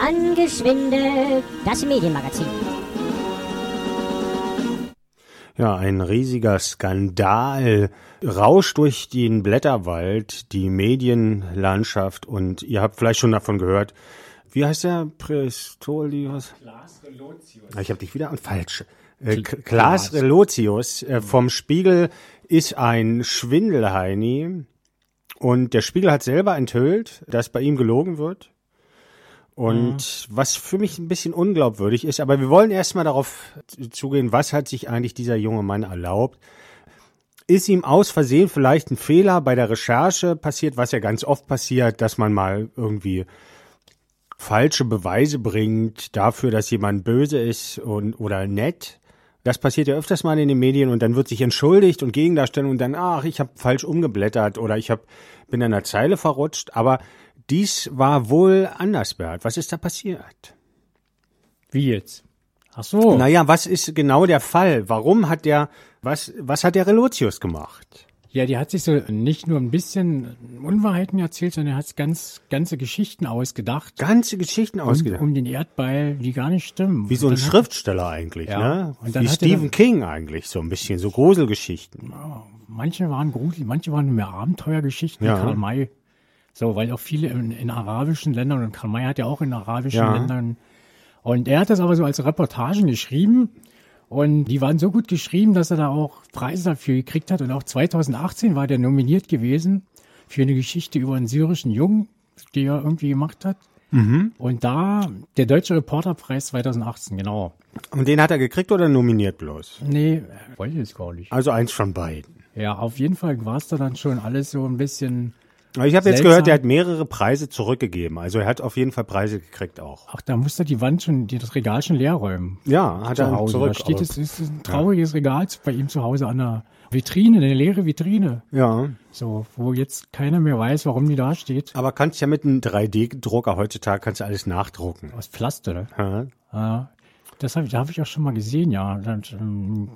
Angeschwinde, das Medienmagazin. Ja, ein riesiger Skandal rauscht durch den Blätterwald, die Medienlandschaft und ihr habt vielleicht schon davon gehört. Wie heißt der? Klaas Relotius. Ah, ich habe dich wieder an falsch. Äh, Klaas Relotius äh, vom Spiegel ist ein Schwindelheini und der Spiegel hat selber enthüllt, dass bei ihm gelogen wird. Und mhm. was für mich ein bisschen unglaubwürdig ist, aber wir wollen erstmal darauf zugehen, was hat sich eigentlich dieser junge Mann erlaubt? Ist ihm aus Versehen vielleicht ein Fehler bei der Recherche passiert, was ja ganz oft passiert, dass man mal irgendwie falsche Beweise bringt dafür, dass jemand böse ist und oder nett? Das passiert ja öfters mal in den Medien und dann wird sich entschuldigt und Gegendarstellung und dann, ach, ich habe falsch umgeblättert oder ich hab, bin in einer Zeile verrutscht. Aber dies war wohl anders, Bert. Was ist da passiert? Wie jetzt? Ach so. Naja, was ist genau der Fall? Warum hat der, was, was hat der Relotius gemacht? Ja, die hat sich so nicht nur ein bisschen Unwahrheiten erzählt, sondern hat ganz ganze Geschichten ausgedacht. Ganze Geschichten ausgedacht. Um, um den Erdball, die gar nicht stimmen. Wie so ein Schriftsteller hat, eigentlich, ja, ne? Wie Stephen dann, King eigentlich, so ein bisschen, so Gruselgeschichten. Manche waren gruselig, manche waren mehr Abenteuergeschichten, ja. Karl May. So, weil auch viele in, in, arabischen Ländern, und Karl May hat ja auch in arabischen ja. Ländern, und er hat das aber so als Reportagen geschrieben, und die waren so gut geschrieben, dass er da auch Preise dafür gekriegt hat. Und auch 2018 war der nominiert gewesen für eine Geschichte über einen syrischen Jungen, die er irgendwie gemacht hat. Mhm. Und da der Deutsche Reporterpreis 2018, genau. Und den hat er gekriegt oder nominiert bloß? Nee, wollte ich es gar nicht. Also eins von beiden. Ja, auf jeden Fall war es da dann schon alles so ein bisschen ich habe jetzt gehört, er hat mehrere Preise zurückgegeben. Also er hat auf jeden Fall Preise gekriegt auch. Ach, da muss er die Wand schon, das Regal schon leer räumen. Ja, hat er Hause. zurück. Da steht es, ist ein trauriges ja. Regal bei ihm zu Hause an der Vitrine, eine leere Vitrine. Ja. So, wo jetzt keiner mehr weiß, warum die da steht. Aber kannst ja mit einem 3D-Drucker heutzutage kannst du alles nachdrucken. Aus Pflaster, ne? Ja. ja. Das habe ich, da habe ich auch schon mal gesehen, ja. Ein ähm,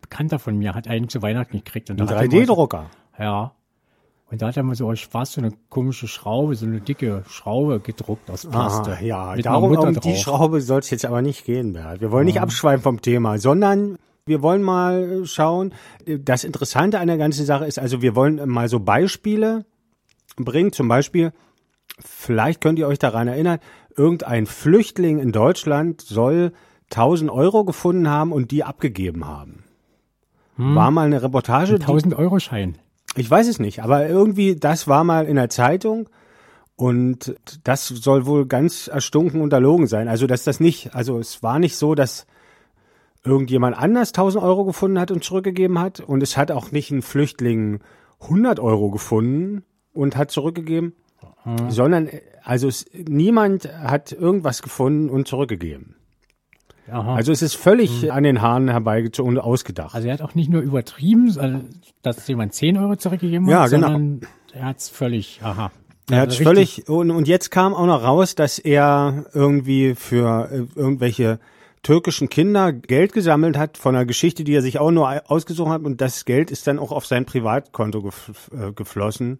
Bekannter von mir hat einen zu Weihnachten gekriegt. Ein 3D-Drucker? Ja. Und da hat er mal so aus Spaß so eine komische Schraube, so eine dicke Schraube gedruckt aus Plaste. Ah, ja, darum um die Schraube soll es jetzt aber nicht gehen, Bert. Wir wollen nicht abschweifen vom Thema, sondern wir wollen mal schauen. Das Interessante an der ganzen Sache ist, also wir wollen mal so Beispiele bringen. Zum Beispiel, vielleicht könnt ihr euch daran erinnern, irgendein Flüchtling in Deutschland soll 1000 Euro gefunden haben und die abgegeben haben. Hm. War mal eine Reportage. 1000 Euro Schein. Ich weiß es nicht, aber irgendwie, das war mal in der Zeitung und das soll wohl ganz erstunken und erlogen sein. Also, dass das nicht, also es war nicht so, dass irgendjemand anders 1000 Euro gefunden hat und zurückgegeben hat und es hat auch nicht ein Flüchtling 100 Euro gefunden und hat zurückgegeben, mhm. sondern also es, niemand hat irgendwas gefunden und zurückgegeben. Aha. Also es ist völlig mhm. an den Haaren herbeigezogen und ausgedacht. Also er hat auch nicht nur übertrieben, dass jemand 10 Euro zurückgegeben hat, ja, genau. sondern er hat es völlig, aha. Er hat also völlig, und, und jetzt kam auch noch raus, dass er irgendwie für äh, irgendwelche türkischen Kinder Geld gesammelt hat von einer Geschichte, die er sich auch nur ausgesucht hat und das Geld ist dann auch auf sein Privatkonto äh, geflossen.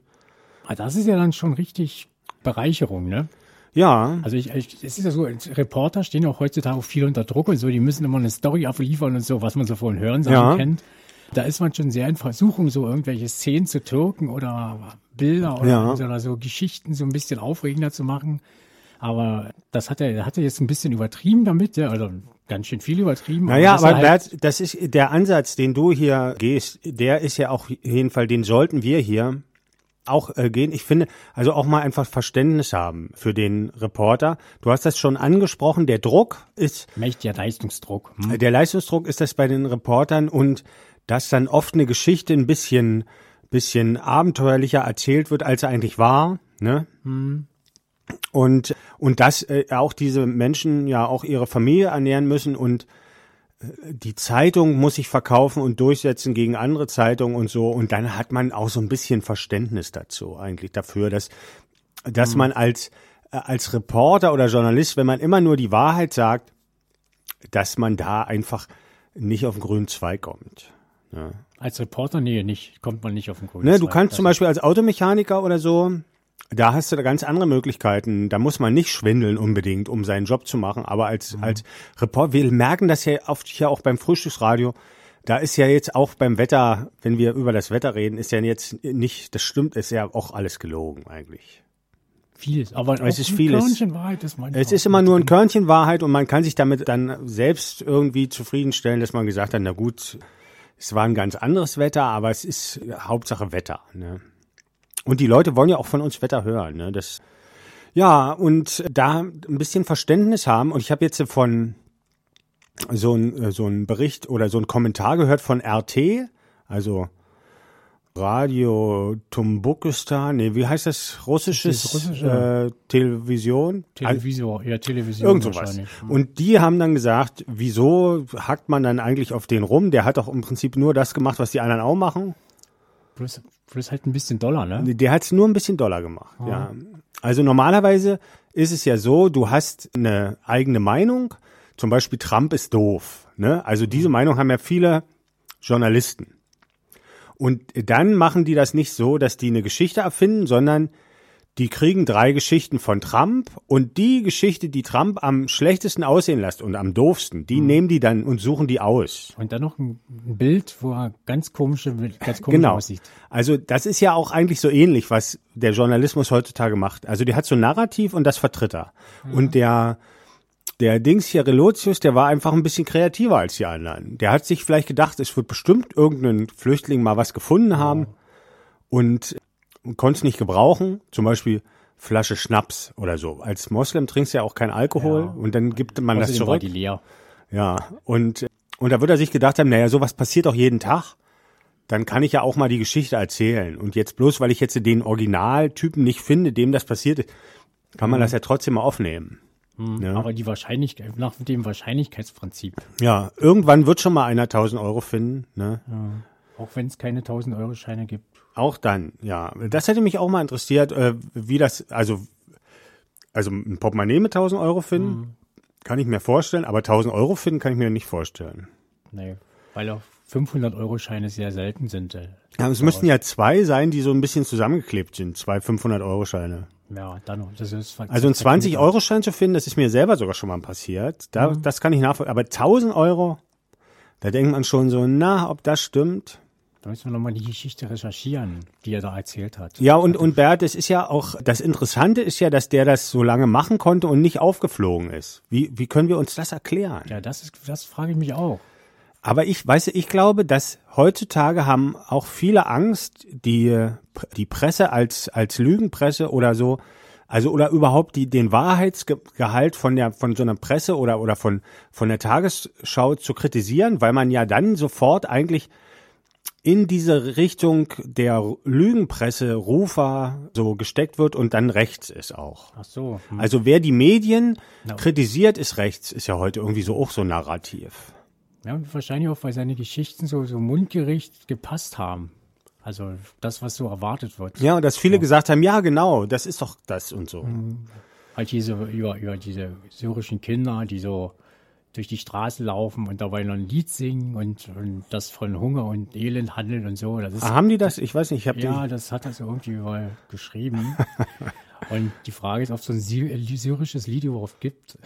Ah, das ist ja dann schon richtig Bereicherung, ne? Ja. Also ich, ich es ist ja so, Reporter stehen auch heutzutage auch viel unter Druck und so, die müssen immer eine Story abliefern und so, was man so von Hörensagen ja. kennt. Da ist man schon sehr in Versuchung, so irgendwelche Szenen zu türken oder Bilder oder, ja. oder so Geschichten so ein bisschen aufregender zu machen. Aber das hat er, hat er jetzt ein bisschen übertrieben damit, ja, also ganz schön viel übertrieben. Naja, aber, aber halt Bert, das ist der Ansatz, den du hier gehst, der ist ja auch jeden Fall, den sollten wir hier auch äh, gehen. Ich finde, also auch mal einfach Verständnis haben für den Reporter. Du hast das schon angesprochen, der Druck ist. Mächtiger Leistungsdruck. Hm. Der Leistungsdruck ist das bei den Reportern und dass dann oft eine Geschichte ein bisschen, bisschen abenteuerlicher erzählt wird, als er eigentlich war, ne? Hm. Und, und dass äh, auch diese Menschen ja auch ihre Familie ernähren müssen und die Zeitung muss sich verkaufen und durchsetzen gegen andere Zeitungen und so. Und dann hat man auch so ein bisschen Verständnis dazu eigentlich dafür, dass, dass mhm. man als, äh, als Reporter oder Journalist, wenn man immer nur die Wahrheit sagt, dass man da einfach nicht auf den grünen Zweig kommt. Ja. Als Reporter, nee, nicht, kommt man nicht auf den grünen ne, Zweig. Du kannst zum Beispiel als Automechaniker oder so, da hast du da ganz andere Möglichkeiten. Da muss man nicht schwindeln unbedingt, um seinen Job zu machen. Aber als, mhm. als Report, wir merken das ja oft hier auch beim Frühstücksradio. Da ist ja jetzt auch beim Wetter, wenn wir über das Wetter reden, ist ja jetzt nicht, das stimmt, ist ja auch alles gelogen eigentlich. Vieles, aber es ist vieles. Körnchen Wahrheit ist manchmal. Es ist immer nur ein Körnchen Wahrheit und man kann sich damit dann selbst irgendwie zufriedenstellen, dass man gesagt hat, na gut, es war ein ganz anderes Wetter, aber es ist Hauptsache Wetter. Ne? Und die Leute wollen ja auch von uns Wetter hören. Ne? Das, ja, und da ein bisschen Verständnis haben. Und ich habe jetzt von so ein, so ein Bericht oder so ein Kommentar gehört von RT, also Radio Tumbukistan, nee, wie heißt das? Russisches das russische, äh, Television? Televisor, ja, Television. Irgend sowas. Und die haben dann gesagt, wieso hackt man dann eigentlich auf den rum? Der hat doch im Prinzip nur das gemacht, was die anderen auch machen. Plus, plus halt ein bisschen Dollar, ne? Der hat es nur ein bisschen Dollar gemacht, oh. ja. Also normalerweise ist es ja so, du hast eine eigene Meinung, zum Beispiel Trump ist doof, ne? Also diese mhm. Meinung haben ja viele Journalisten. Und dann machen die das nicht so, dass die eine Geschichte erfinden, sondern die kriegen drei Geschichten von Trump und die Geschichte, die Trump am schlechtesten aussehen lässt und am doofsten, die mhm. nehmen die dann und suchen die aus. Und dann noch ein Bild, wo er ganz komische, ganz komisch genau. aussieht. Also das ist ja auch eigentlich so ähnlich, was der Journalismus heutzutage macht. Also der hat so ein Narrativ und das vertritt er. Mhm. Und der der Dings hier, Relotius, der war einfach ein bisschen kreativer als die anderen. Der hat sich vielleicht gedacht, es wird bestimmt irgendein Flüchtling mal was gefunden haben und, und konnte es nicht gebrauchen. Zum Beispiel Flasche Schnaps oder so. Als Moslem trinkst du ja auch kein Alkohol ja. und dann gibt man Außerdem das zurück. War die leer. Ja, und, und da wird er sich gedacht haben, naja, sowas passiert doch jeden Tag. Dann kann ich ja auch mal die Geschichte erzählen. Und jetzt bloß, weil ich jetzt den Originaltypen nicht finde, dem das passiert ist, kann man mhm. das ja trotzdem mal aufnehmen. Mhm. Ja. Aber die Wahrscheinlichkeit, nach dem Wahrscheinlichkeitsprinzip. Ja, irgendwann wird schon mal einer 1000 Euro finden. Ne? Ja. Auch wenn es keine 1000 Euro Scheine gibt. Auch dann, ja. Das hätte mich auch mal interessiert, äh, wie das, also, also ein Portemonnaie mit 1000 Euro finden, mhm. kann ich mir vorstellen, aber 1000 Euro finden kann ich mir nicht vorstellen. Nee, weil auch 500 Euro Scheine sehr selten sind. Äh, ja, es müssten ja zwei sein, die so ein bisschen zusammengeklebt sind, zwei 500 Euro Scheine. Ja, dann das ist Also ein 20-Euro-Schein zu finden, das ist mir selber sogar schon mal passiert. Da, mhm. Das kann ich nachvollziehen. Aber 1000 Euro, da denkt man schon so, na, ob das stimmt. Da müssen wir nochmal die Geschichte recherchieren, die er da erzählt hat. Ja, und, und Bert, es ist ja auch, das Interessante ist ja, dass der das so lange machen konnte und nicht aufgeflogen ist. Wie, wie können wir uns das erklären? Ja, das ist, das frage ich mich auch. Aber ich weiß, ich glaube, dass heutzutage haben auch viele Angst, die, die Presse als, als Lügenpresse oder so, also oder überhaupt die, den Wahrheitsgehalt von der, von so einer Presse oder, oder von, von der Tagesschau zu kritisieren, weil man ja dann sofort eigentlich in diese Richtung der Lügenpresse Rufer so gesteckt wird und dann rechts ist auch. Ach so. Hm. Also wer die Medien no. kritisiert, ist rechts, ist ja heute irgendwie so auch so narrativ. Ja, und wahrscheinlich auch, weil seine Geschichten so, so mundgericht gepasst haben. Also das, was so erwartet wird. Ja, und dass viele so. gesagt haben, ja, genau, das ist doch das und so. Mhm. Halt diese, über, über diese syrischen Kinder, die so durch die Straße laufen und dabei noch ein Lied singen und, und das von Hunger und Elend handelt und so. Das ist, ah, haben die das? Ich weiß nicht, ich habe Ja, das hat er so irgendwie mal geschrieben. Und die Frage ist, ob es so ein syrisches Lied überhaupt gibt.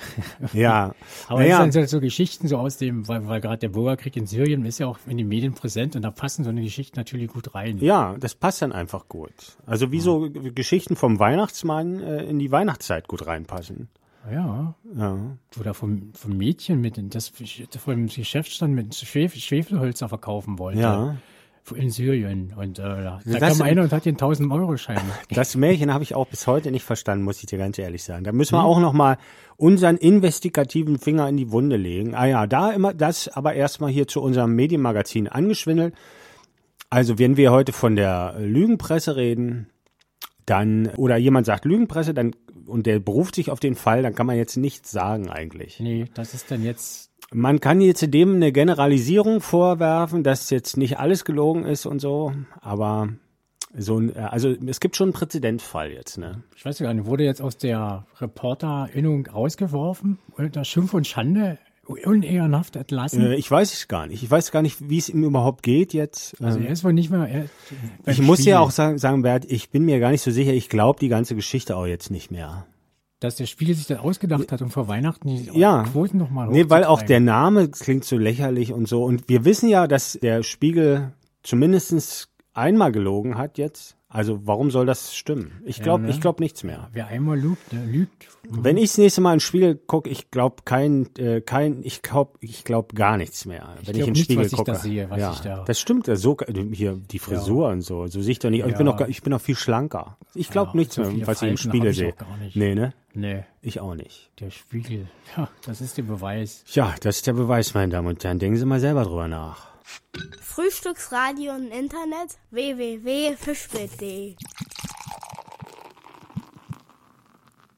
Ja. Aber naja. das sind halt so Geschichten so aus dem, weil, weil gerade der Bürgerkrieg in Syrien ist ja auch in den Medien präsent und da passen so eine Geschichte natürlich gut rein. Ja, das passt dann einfach gut. Also wie ja. so Geschichten vom Weihnachtsmann äh, in die Weihnachtszeit gut reinpassen. Ja. ja. Oder vom, vom Mädchen mit, das vom Geschäftsstand mit Schwefelhölzer verkaufen wollte. Ja in Syrien. Und äh, da das, kam einer und hat den 1000 Euro Schein. Das Märchen habe ich auch bis heute nicht verstanden, muss ich dir ganz ehrlich sagen. Da müssen wir hm. auch noch mal unseren investigativen Finger in die Wunde legen. Ah ja, da immer das, aber erstmal hier zu unserem Medienmagazin angeschwindelt. Also wenn wir heute von der Lügenpresse reden, dann oder jemand sagt Lügenpresse, dann und der beruft sich auf den Fall, dann kann man jetzt nichts sagen eigentlich. Nee, das ist dann jetzt man kann jetzt dem eine Generalisierung vorwerfen, dass jetzt nicht alles gelogen ist und so, aber so ein, also es gibt schon einen Präzedenzfall jetzt, ne? Ich weiß gar nicht, wurde jetzt aus der Reporterinnung rausgeworfen unter Schimpf und Schande unehrenhaft entlassen? Äh, ich weiß es gar nicht. Ich weiß gar nicht, wie es ihm überhaupt geht jetzt. Also er ist wohl nicht mehr. Er, ich muss ja auch sagen, sagen, Bert, ich bin mir gar nicht so sicher. Ich glaube die ganze Geschichte auch jetzt nicht mehr. Dass der Spiegel sich das ausgedacht hat, um vor Weihnachten die ja. Quoten nochmal Nee, weil auch der Name klingt so lächerlich und so. Und wir wissen ja, dass der Spiegel zumindest einmal gelogen hat jetzt. Also warum soll das stimmen? Ich glaube, ja, ne? ich glaube nichts mehr. Wer einmal lügt, der lügt. Wenn ich das nächste Mal ins Spiegel gucke, ich glaube kein, äh, kein, ich glaube, ich glaube gar nichts mehr. Ich wenn ich ins Spiegel gucke. Das, sehe, ja, da das stimmt. So hier die Frisur ja. und so, so sehe ich doch nicht. Ja. Ich bin noch, ich bin noch viel schlanker. Ich glaube nichts so mehr, falls ich im Spiegel sehe. Nee, ne? Nee. Ich auch nicht. Der Spiegel. Ja, das ist der Beweis. Ja, das ist der Beweis, meine Damen und Herren. Denken Sie mal selber drüber nach. Frühstücksradio und Internet www.fischbild.de